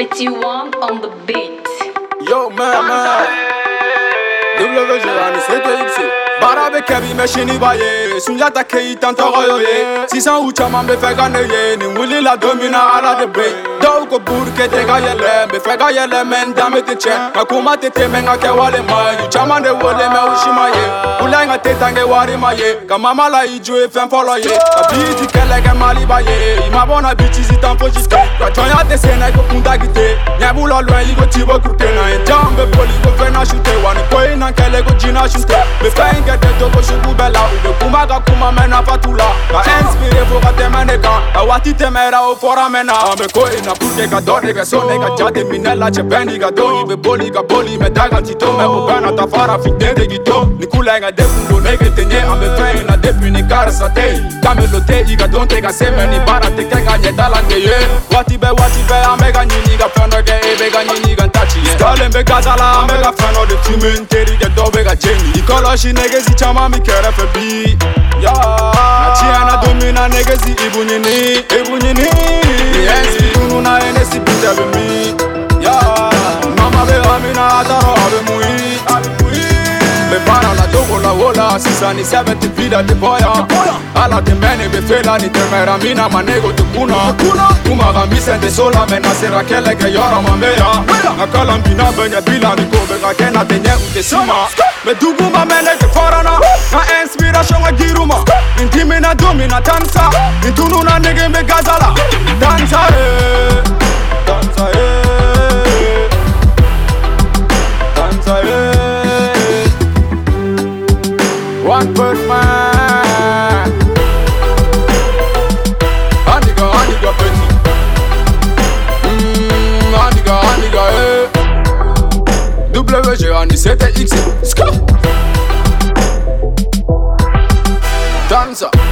You want on the beat. Yo, man, man. WG ani CTX baara bɛ kɛ bi mɛ sini b'a ye sunjata keyita n tɔgɔ y'o ye sisan u caman bɛ fɛ ka ne ye nin wulila don min na ala de be. Dɔw ko burukɛ tɛ ka yɛlɛ n bɛ fɛ ka yɛlɛ mɛ n danbe tɛ cɛ nka kuma tɛ ten mɛ n ka kɛwale ma ɲi u caman de wele mɛ u si ma ye wula in ka tɛ tan kɛ wari ma ye ka mama la i jo ye fɛn fɔlɔ ye. Ka biiti kɛlɛ kɛ mali b'a ye i ma bɔna bitisi tan fosi tɛ ka jɔnya tɛ senna i ko kuntagi tɛ ɲɛ b'u la lɔn i ko tibo kurute na ye. Jan bɛ boli ko fɛn na su tɛ wa ni ko in na kɛlɛ ko jina su tɛ bɛ fɛn in kɛ tɛ jogo sugu bɛɛ la u bɛ kuma ka kuma mɛ nafa t'u la ka inspire fo ka tɛmɛ ne kan a waati tɛmɛra o fɔra mɛn na an bɛ ko in na purke ka dɔ de kɛ so ne ka jate minɛ lajɛ bɛɛ n'i ka don i bɛ boli ka boli mɛ da kan ti to mɛ o bɛɛ na ta farafin den de k'i to ni kula in ka dekun don ne kɛ ten ye an bɛ fɛn in na depuis ni karisa tɛ yen kamelo tɛ i ka don tɛ ka se mɛ ni baara tɛ kɛ ka ɲɛda la ne ye waati bɛɛ waati bɛɛ an bɛ ka ɲini ka fɛn dɔ kɛ e bɛ ka ɲini ka n ta ci ye stalen bɛ gaza la an bɛ ka fɛn dɔ de filme n terikɛ dɔw bɛ ka jeni și kɔlɔsi negesi caman mi kɛrɛfɛ bi i bu ɲini ni. Ɛnsi tununa ye ne si bitɛ bɛ min ya. Mama bɛ amina a tɔrɔ a bɛ muyi bɛ baara la dogo la o la sisan ni sɛbɛn tɛ vida tɛ bɔ yan ala ne bɛ ni tɛmɛra min na ma nego tɛ kunna kuma ka misɛn tɛ so la mɛ na sera kɛlɛ kɛ yɔrɔ ma bɛ yan nka kalan binna bɛ ɲɛ bi la ni ko bɛ ka kɛ na tɛ ɲɛ u ma mɛ dugu ma mɛn ne tɛ fɔrɔna nka inspiration ka giru ma nin nin tununa nege bɛ gaza la tansa ye tansa ye tansa ye one. Mm, aniga, eh. Ani CTX. Ska. Danza.